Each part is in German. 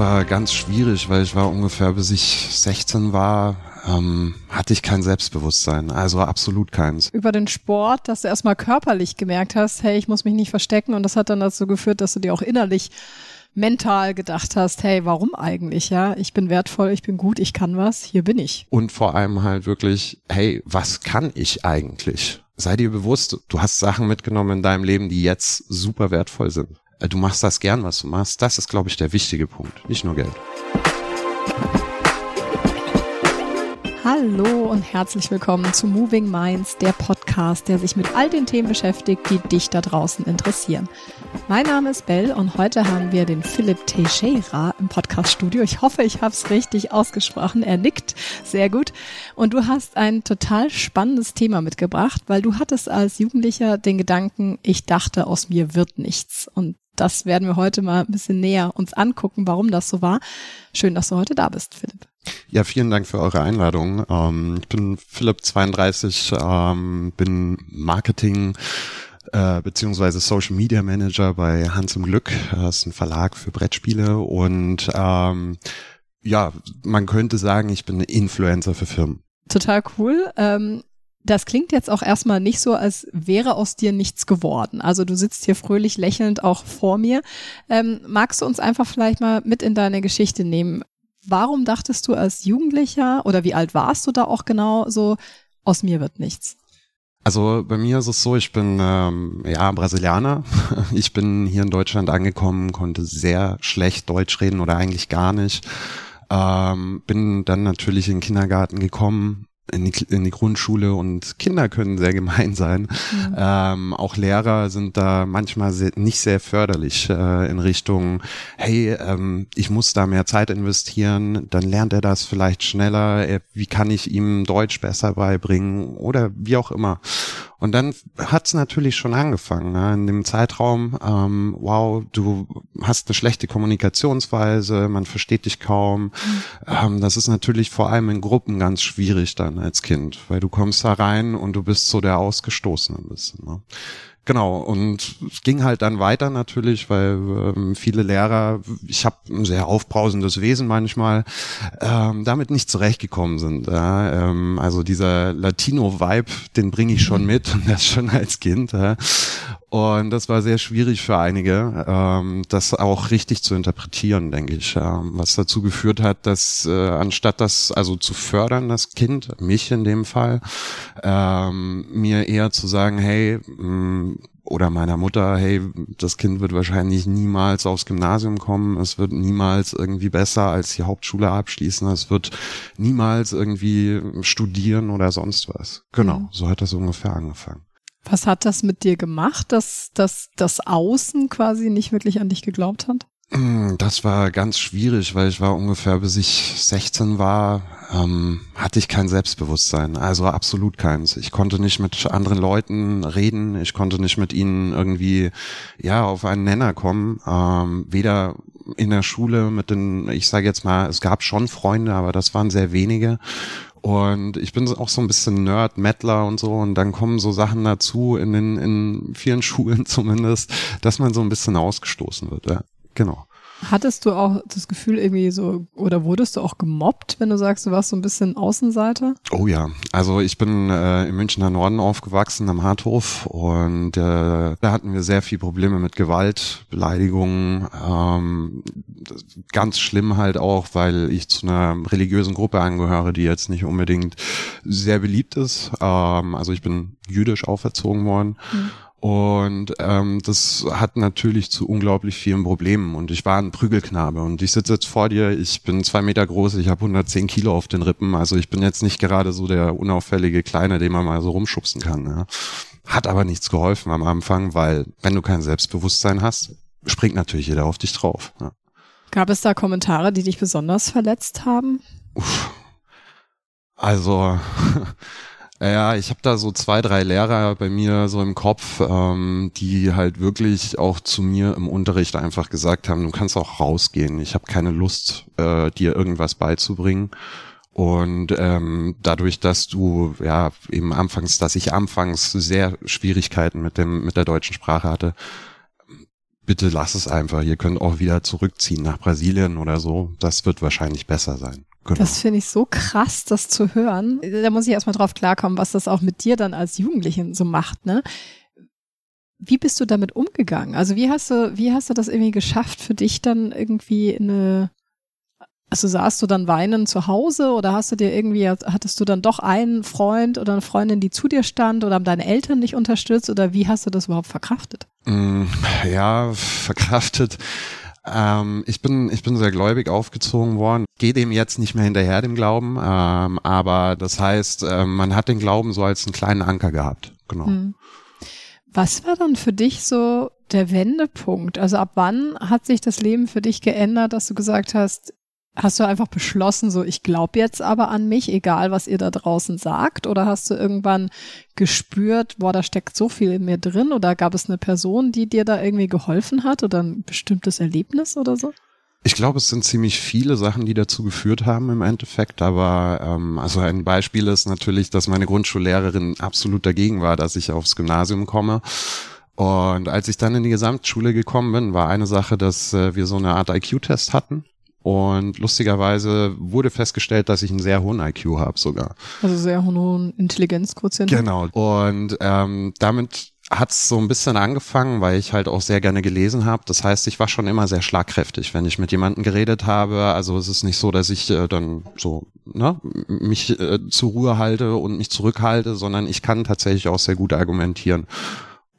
war ganz schwierig, weil ich war ungefähr bis ich 16 war, ähm, hatte ich kein Selbstbewusstsein, also absolut keins. Über den Sport, dass du erstmal körperlich gemerkt hast, hey, ich muss mich nicht verstecken und das hat dann dazu geführt, dass du dir auch innerlich mental gedacht hast, hey, warum eigentlich, ja? Ich bin wertvoll, ich bin gut, ich kann was, hier bin ich. Und vor allem halt wirklich, hey, was kann ich eigentlich? Sei dir bewusst, du hast Sachen mitgenommen in deinem Leben, die jetzt super wertvoll sind. Äh, du machst das gern, was du machst. Das ist, glaube ich, der wichtige Punkt, nicht nur Geld. Hallo und herzlich willkommen zu Moving Minds, der Podcast, der sich mit all den Themen beschäftigt, die dich da draußen interessieren. Mein Name ist Bell und heute haben wir den Philipp Teixeira im Podcaststudio. Ich hoffe, ich habe es richtig ausgesprochen. Er nickt sehr gut. Und du hast ein total spannendes Thema mitgebracht, weil du hattest als Jugendlicher den Gedanken, ich dachte, aus mir wird nichts. Und das werden wir heute mal ein bisschen näher uns angucken, warum das so war. Schön, dass du heute da bist, Philipp. Ja, vielen Dank für eure Einladung. Ähm, ich bin Philipp 32, ähm, bin Marketing äh, beziehungsweise Social Media Manager bei Hans im Glück. Das ist ein Verlag für Brettspiele und ähm, ja, man könnte sagen, ich bin Influencer für Firmen. Total cool. Ähm, das klingt jetzt auch erstmal nicht so, als wäre aus dir nichts geworden. Also du sitzt hier fröhlich lächelnd auch vor mir. Ähm, magst du uns einfach vielleicht mal mit in deine Geschichte nehmen? Warum dachtest du als Jugendlicher oder wie alt warst du da auch genau so, aus mir wird nichts? Also bei mir ist es so, ich bin ähm, ja Brasilianer. Ich bin hier in Deutschland angekommen, konnte sehr schlecht Deutsch reden oder eigentlich gar nicht. Ähm, bin dann natürlich in den Kindergarten gekommen, in die, in die Grundschule und Kinder können sehr gemein sein. Mhm. Ähm, auch Lehrer sind da manchmal sehr, nicht sehr förderlich äh, in Richtung, hey, ähm, ich muss da mehr Zeit investieren, dann lernt er das vielleicht schneller, er, wie kann ich ihm Deutsch besser beibringen oder wie auch immer. Und dann hat's natürlich schon angefangen, ne? in dem Zeitraum, ähm, wow, du hast eine schlechte Kommunikationsweise, man versteht dich kaum. Mhm. Ähm, das ist natürlich vor allem in Gruppen ganz schwierig dann als Kind, weil du kommst da rein und du bist so der Ausgestoßene ein bisschen. Ne? Genau, und es ging halt dann weiter natürlich, weil ähm, viele Lehrer, ich habe ein sehr aufbrausendes Wesen manchmal, ähm, damit nicht zurechtgekommen sind. Ja? Ähm, also dieser Latino-Vibe, den bringe ich schon mit und das schon als Kind. Ja? Und das war sehr schwierig für einige, ähm, das auch richtig zu interpretieren, denke ich. Ähm, was dazu geführt hat, dass äh, anstatt das also zu fördern, das Kind, mich in dem Fall, ähm, mir eher zu sagen, hey, mh, mm, oder meiner Mutter, hey, das Kind wird wahrscheinlich niemals aufs Gymnasium kommen, es wird niemals irgendwie besser als die Hauptschule abschließen, es wird niemals irgendwie studieren oder sonst was. Genau, mhm. so hat das ungefähr angefangen. Was hat das mit dir gemacht, dass, dass das Außen quasi nicht wirklich an dich geglaubt hat? Mm, das war ganz schwierig, weil ich war ungefähr, bis ich 16 war, ähm, hatte ich kein Selbstbewusstsein, also absolut keins. Ich konnte nicht mit anderen Leuten reden, ich konnte nicht mit ihnen irgendwie ja auf einen Nenner kommen, ähm, weder in der Schule mit den, ich sage jetzt mal, es gab schon Freunde, aber das waren sehr wenige und ich bin auch so ein bisschen Nerd, Mettler und so. Und dann kommen so Sachen dazu in den, in vielen Schulen zumindest, dass man so ein bisschen ausgestoßen wird. Ja, genau. Hattest du auch das Gefühl irgendwie so, oder wurdest du auch gemobbt, wenn du sagst, du warst so ein bisschen Außenseiter? Oh ja, also ich bin äh, im Münchner Norden aufgewachsen, am Harthof und äh, da hatten wir sehr viel Probleme mit Gewalt, Beleidigungen, ähm, ganz schlimm halt auch, weil ich zu einer religiösen Gruppe angehöre, die jetzt nicht unbedingt sehr beliebt ist. Ähm, also ich bin jüdisch auferzogen worden. Mhm. Und ähm, das hat natürlich zu unglaublich vielen Problemen. Und ich war ein Prügelknabe. Und ich sitze jetzt vor dir, ich bin zwei Meter groß, ich habe 110 Kilo auf den Rippen. Also ich bin jetzt nicht gerade so der unauffällige Kleine, den man mal so rumschubsen kann. Ja. Hat aber nichts geholfen am Anfang, weil wenn du kein Selbstbewusstsein hast, springt natürlich jeder auf dich drauf. Ja. Gab es da Kommentare, die dich besonders verletzt haben? Uff. Also Ja, ich habe da so zwei, drei Lehrer bei mir so im Kopf, ähm, die halt wirklich auch zu mir im Unterricht einfach gesagt haben, du kannst auch rausgehen. Ich habe keine Lust, äh, dir irgendwas beizubringen. Und ähm, dadurch, dass du ja eben anfangs, dass ich anfangs sehr Schwierigkeiten mit dem mit der deutschen Sprache hatte, bitte lass es einfach. Ihr könnt auch wieder zurückziehen nach Brasilien oder so. Das wird wahrscheinlich besser sein. Genau. Das finde ich so krass, das zu hören. Da muss ich erstmal drauf klarkommen, was das auch mit dir dann als Jugendlichen so macht, ne? Wie bist du damit umgegangen? Also wie hast du, wie hast du das irgendwie geschafft, für dich dann irgendwie eine, also saßt du dann weinend zu Hause oder hast du dir irgendwie, hattest du dann doch einen Freund oder eine Freundin, die zu dir stand oder haben deine Eltern dich unterstützt oder wie hast du das überhaupt verkraftet? Mm, ja, verkraftet. Ähm, ich bin ich bin sehr gläubig aufgezogen worden. Gehe dem jetzt nicht mehr hinterher dem Glauben, ähm, aber das heißt, äh, man hat den Glauben so als einen kleinen Anker gehabt. Genau. Hm. Was war dann für dich so der Wendepunkt? Also ab wann hat sich das Leben für dich geändert, dass du gesagt hast, hast du einfach beschlossen, so ich glaube jetzt aber an mich, egal was ihr da draußen sagt? Oder hast du irgendwann gespürt, boah, da steckt so viel in mir drin? Oder gab es eine Person, die dir da irgendwie geholfen hat oder ein bestimmtes Erlebnis oder so? Ich glaube, es sind ziemlich viele Sachen, die dazu geführt haben im Endeffekt. Aber ähm, also ein Beispiel ist natürlich, dass meine Grundschullehrerin absolut dagegen war, dass ich aufs Gymnasium komme. Und als ich dann in die Gesamtschule gekommen bin, war eine Sache, dass äh, wir so eine Art IQ-Test hatten. Und lustigerweise wurde festgestellt, dass ich einen sehr hohen IQ habe sogar. Also sehr hohen Intelligenzquotient. Genau. Und ähm, damit hat es so ein bisschen angefangen, weil ich halt auch sehr gerne gelesen habe. Das heißt, ich war schon immer sehr schlagkräftig, wenn ich mit jemandem geredet habe. Also es ist nicht so, dass ich äh, dann so ne, mich äh, zur Ruhe halte und mich zurückhalte, sondern ich kann tatsächlich auch sehr gut argumentieren.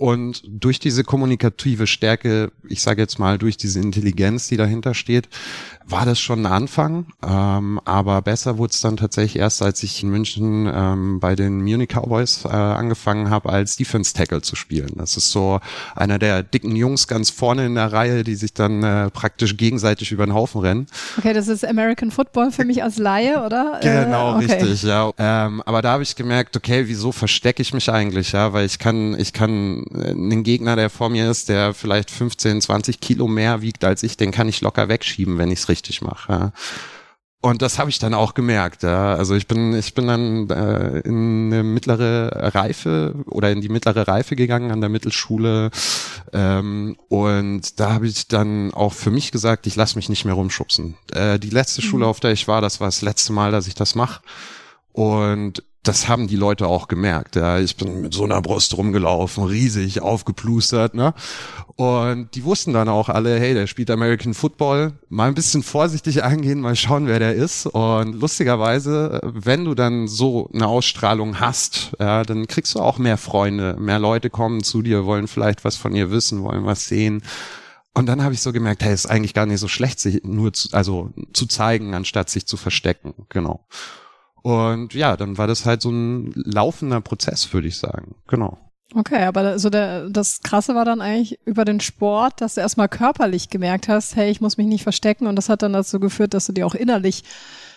Und durch diese kommunikative Stärke, ich sage jetzt mal durch diese Intelligenz, die dahinter steht, war das schon ein Anfang. Ähm, aber besser wurde es dann tatsächlich erst, als ich in München ähm, bei den Munich Cowboys äh, angefangen habe, als Defense Tackle zu spielen. Das ist so einer der dicken Jungs ganz vorne in der Reihe, die sich dann äh, praktisch gegenseitig über den Haufen rennen. Okay, das ist American Football für mich als Laie, oder? Genau, äh, okay. richtig, ja. Ähm, aber da habe ich gemerkt, okay, wieso verstecke ich mich eigentlich, ja? Weil ich kann, ich kann einen Gegner, der vor mir ist, der vielleicht 15, 20 Kilo mehr wiegt als ich, den kann ich locker wegschieben, wenn ich es richtig mache. Ja. Und das habe ich dann auch gemerkt. Ja. Also ich bin, ich bin dann äh, in eine mittlere Reife oder in die mittlere Reife gegangen an der Mittelschule. Ähm, und da habe ich dann auch für mich gesagt, ich lasse mich nicht mehr rumschubsen. Äh, die letzte mhm. Schule, auf der ich war, das war das letzte Mal, dass ich das mache. Und das haben die Leute auch gemerkt. Ja. Ich bin mit so einer Brust rumgelaufen, riesig, aufgeplustert. Ne? Und die wussten dann auch alle, hey, der spielt American Football. Mal ein bisschen vorsichtig angehen, mal schauen, wer der ist. Und lustigerweise, wenn du dann so eine Ausstrahlung hast, ja, dann kriegst du auch mehr Freunde. Mehr Leute kommen zu dir, wollen vielleicht was von dir wissen, wollen was sehen. Und dann habe ich so gemerkt, hey, ist eigentlich gar nicht so schlecht, sich nur zu, also zu zeigen, anstatt sich zu verstecken. Genau. Und ja, dann war das halt so ein laufender Prozess, würde ich sagen. Genau. Okay, aber so der, das Krasse war dann eigentlich über den Sport, dass du erstmal körperlich gemerkt hast, hey, ich muss mich nicht verstecken und das hat dann dazu geführt, dass du dir auch innerlich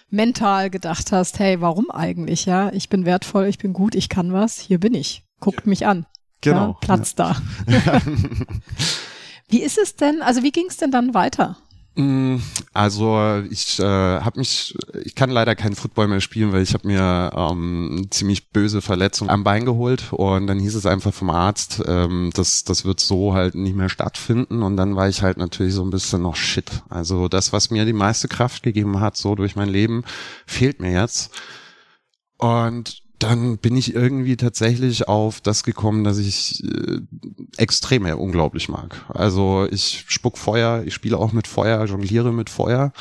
mental gedacht hast, hey, warum eigentlich, ja? Ich bin wertvoll, ich bin gut, ich kann was, hier bin ich. Guckt mich an. Genau. Ja, Platz ja. da. wie ist es denn, also wie ging es denn dann weiter? Mm, also ich äh, habe mich, ich kann leider keinen Football mehr spielen, weil ich habe mir ähm, ziemlich böse Verletzung am Bein geholt und dann hieß es einfach vom Arzt, ähm, das, das wird so halt nicht mehr stattfinden und dann war ich halt natürlich so ein bisschen noch shit. Also das, was mir die meiste Kraft gegeben hat, so durch mein Leben, fehlt mir jetzt. Und dann bin ich irgendwie tatsächlich auf das gekommen, dass ich äh, Extreme unglaublich mag. Also ich spuck Feuer, ich spiele auch mit Feuer, jongliere mit Feuer.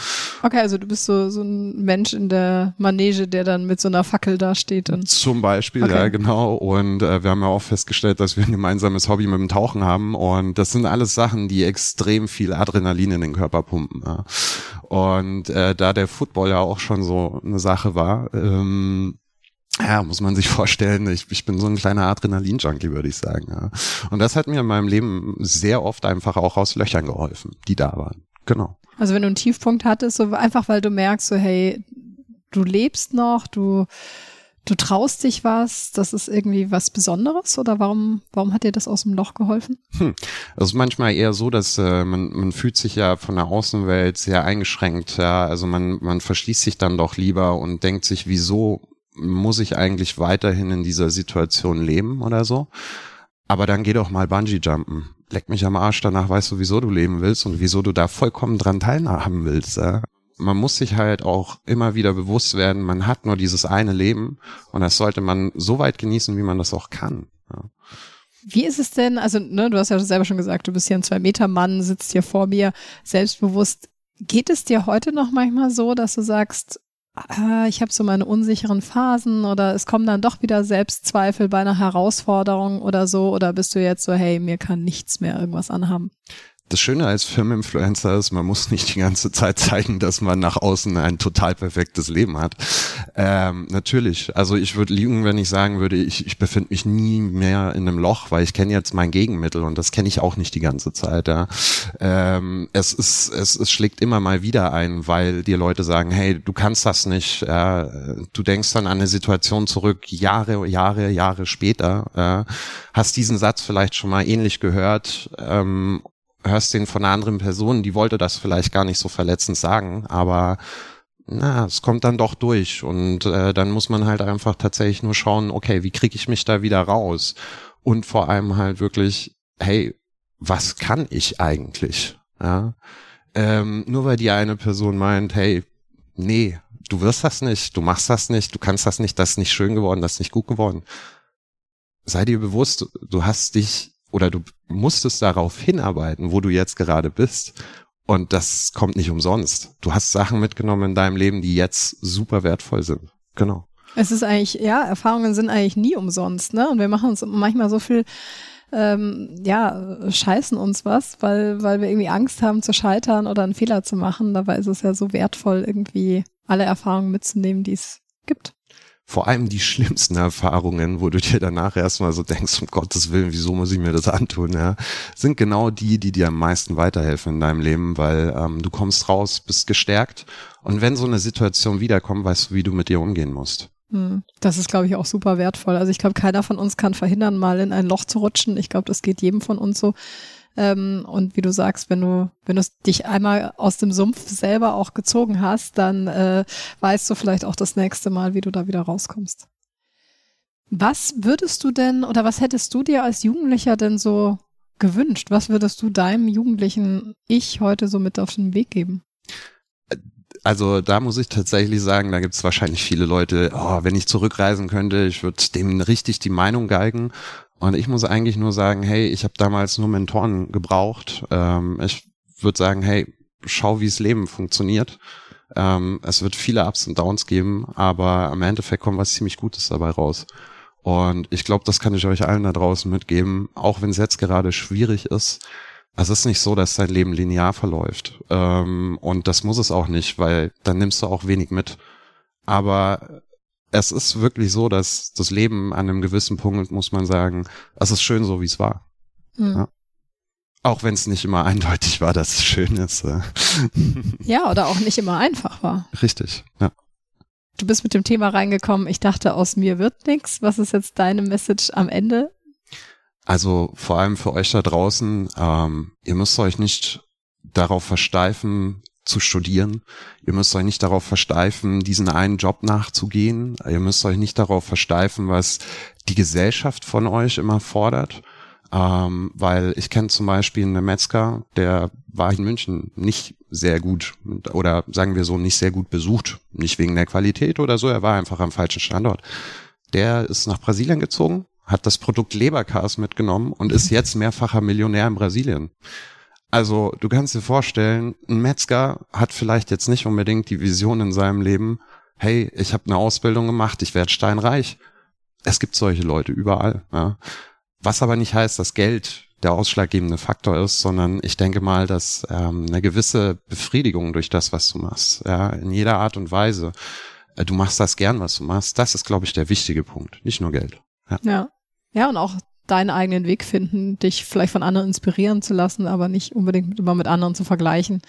Okay, also du bist so, so ein Mensch in der Manege, der dann mit so einer Fackel da steht. Und Zum Beispiel, okay. ja genau. Und äh, wir haben ja auch festgestellt, dass wir ein gemeinsames Hobby mit dem Tauchen haben. Und das sind alles Sachen, die extrem viel Adrenalin in den Körper pumpen. Ja. Und äh, da der Football ja auch schon so eine Sache war, ähm, ja, muss man sich vorstellen, ich, ich bin so ein kleiner Adrenalin-Junkie, würde ich sagen. Ja. Und das hat mir in meinem Leben sehr oft einfach auch aus Löchern geholfen, die da waren. Genau. Also wenn du einen Tiefpunkt hattest, so einfach weil du merkst, so hey, du lebst noch, du du traust dich was, das ist irgendwie was Besonderes oder warum, warum hat dir das aus dem Loch geholfen? Hm. Das ist manchmal eher so, dass äh, man, man fühlt sich ja von der Außenwelt sehr eingeschränkt. Ja? Also man, man verschließt sich dann doch lieber und denkt sich, wieso muss ich eigentlich weiterhin in dieser Situation leben oder so? Aber dann geh doch mal Bungee jumpen. leck mich am Arsch, danach weißt du, wieso du leben willst und wieso du da vollkommen dran teilhaben willst. Ja? Man muss sich halt auch immer wieder bewusst werden, man hat nur dieses eine Leben und das sollte man so weit genießen, wie man das auch kann. Ja? Wie ist es denn, also ne, du hast ja selber schon gesagt, du bist hier ein Zwei-Meter-Mann, sitzt hier vor mir, selbstbewusst. Geht es dir heute noch manchmal so, dass du sagst, ah, ich habe so meine unsicheren Phasen oder es kommen dann doch wieder Selbstzweifel bei einer Herausforderung oder so? Oder bist du jetzt so, hey, mir kann nichts mehr irgendwas anhaben? Das Schöne als Filminfluencer ist, man muss nicht die ganze Zeit zeigen, dass man nach außen ein total perfektes Leben hat. Ähm, natürlich, also ich würde liegen, wenn ich sagen würde, ich, ich befinde mich nie mehr in einem Loch, weil ich kenne jetzt mein Gegenmittel und das kenne ich auch nicht die ganze Zeit. Ja. Ähm, es, ist, es, es schlägt immer mal wieder ein, weil dir Leute sagen, hey, du kannst das nicht. Ja. Du denkst dann an eine Situation zurück, Jahre, Jahre, Jahre später. Ja. Hast diesen Satz vielleicht schon mal ähnlich gehört ähm, hörst den von einer anderen Person, die wollte das vielleicht gar nicht so verletzend sagen, aber na, es kommt dann doch durch und äh, dann muss man halt einfach tatsächlich nur schauen, okay, wie kriege ich mich da wieder raus? Und vor allem halt wirklich, hey, was kann ich eigentlich? Ja? Ähm, nur weil die eine Person meint, hey, nee, du wirst das nicht, du machst das nicht, du kannst das nicht, das ist nicht schön geworden, das ist nicht gut geworden. Sei dir bewusst, du hast dich oder du musstest darauf hinarbeiten, wo du jetzt gerade bist. Und das kommt nicht umsonst. Du hast Sachen mitgenommen in deinem Leben, die jetzt super wertvoll sind. Genau. Es ist eigentlich, ja, Erfahrungen sind eigentlich nie umsonst, ne? Und wir machen uns manchmal so viel, ähm, ja, scheißen uns was, weil, weil wir irgendwie Angst haben zu scheitern oder einen Fehler zu machen. Dabei ist es ja so wertvoll, irgendwie alle Erfahrungen mitzunehmen, die es gibt vor allem die schlimmsten Erfahrungen, wo du dir danach erstmal so denkst, um Gottes Willen, wieso muss ich mir das antun, ja, sind genau die, die dir am meisten weiterhelfen in deinem Leben, weil ähm, du kommst raus, bist gestärkt und wenn so eine Situation wiederkommt, weißt du, wie du mit dir umgehen musst. Hm. Das ist, glaube ich, auch super wertvoll. Also ich glaube, keiner von uns kann verhindern, mal in ein Loch zu rutschen. Ich glaube, das geht jedem von uns so. Ähm, und wie du sagst, wenn du, wenn du dich einmal aus dem Sumpf selber auch gezogen hast, dann äh, weißt du vielleicht auch das nächste Mal, wie du da wieder rauskommst. Was würdest du denn oder was hättest du dir als Jugendlicher denn so gewünscht? Was würdest du deinem jugendlichen Ich heute so mit auf den Weg geben? also da muss ich tatsächlich sagen, da gibt es wahrscheinlich viele Leute, oh, wenn ich zurückreisen könnte, ich würde dem richtig die Meinung geigen. Und ich muss eigentlich nur sagen, hey, ich habe damals nur Mentoren gebraucht. Ähm, ich würde sagen, hey, schau, wie das Leben funktioniert. Ähm, es wird viele Ups und Downs geben, aber am Endeffekt kommt was ziemlich Gutes dabei raus. Und ich glaube, das kann ich euch allen da draußen mitgeben, auch wenn es jetzt gerade schwierig ist. Es ist nicht so, dass dein Leben linear verläuft. Ähm, und das muss es auch nicht, weil dann nimmst du auch wenig mit. Aber es ist wirklich so, dass das Leben an einem gewissen Punkt, muss man sagen, es ist schön so, wie es war. Mhm. Ja. Auch wenn es nicht immer eindeutig war, dass es schön ist. ja, oder auch nicht immer einfach war. Richtig, ja. Du bist mit dem Thema reingekommen, ich dachte, aus mir wird nichts. Was ist jetzt deine Message am Ende? Also vor allem für euch da draußen, ähm, ihr müsst euch nicht darauf versteifen, zu studieren. Ihr müsst euch nicht darauf versteifen, diesen einen Job nachzugehen. Ihr müsst euch nicht darauf versteifen, was die Gesellschaft von euch immer fordert. Ähm, weil ich kenne zum Beispiel einen Metzger, der war in München nicht sehr gut oder sagen wir so nicht sehr gut besucht. Nicht wegen der Qualität oder so, er war einfach am falschen Standort. Der ist nach Brasilien gezogen, hat das Produkt Leberkas mitgenommen und ist jetzt mehrfacher Millionär in Brasilien. Also du kannst dir vorstellen, ein Metzger hat vielleicht jetzt nicht unbedingt die Vision in seinem Leben, hey, ich habe eine Ausbildung gemacht, ich werde steinreich. Es gibt solche Leute überall. Ja. Was aber nicht heißt, dass Geld der ausschlaggebende Faktor ist, sondern ich denke mal, dass ähm, eine gewisse Befriedigung durch das, was du machst, ja, in jeder Art und Weise, äh, du machst das gern, was du machst, das ist, glaube ich, der wichtige Punkt, nicht nur Geld. Ja. ja. Ja, und auch deinen eigenen Weg finden, dich vielleicht von anderen inspirieren zu lassen, aber nicht unbedingt immer mit anderen zu vergleichen,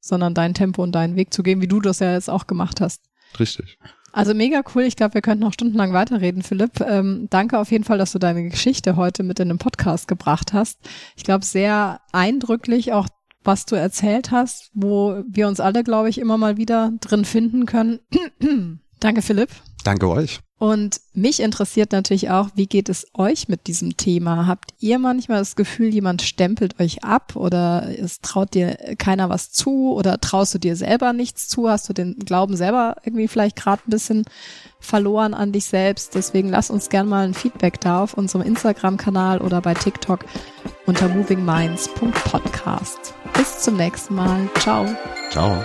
sondern dein Tempo und deinen Weg zu gehen, wie du das ja jetzt auch gemacht hast. Richtig. Also mega cool. Ich glaube, wir könnten noch stundenlang weiterreden, Philipp. Ähm, danke auf jeden Fall, dass du deine Geschichte heute mit in den Podcast gebracht hast. Ich glaube, sehr eindrücklich auch, was du erzählt hast, wo wir uns alle, glaube ich, immer mal wieder drin finden können. danke, Philipp. Danke euch. Und mich interessiert natürlich auch, wie geht es euch mit diesem Thema? Habt ihr manchmal das Gefühl, jemand stempelt euch ab oder es traut dir keiner was zu oder traust du dir selber nichts zu? Hast du den Glauben selber irgendwie vielleicht gerade ein bisschen verloren an dich selbst? Deswegen lass uns gern mal ein Feedback da auf unserem Instagram-Kanal oder bei TikTok unter movingminds.podcast. Bis zum nächsten Mal. Ciao. Ciao.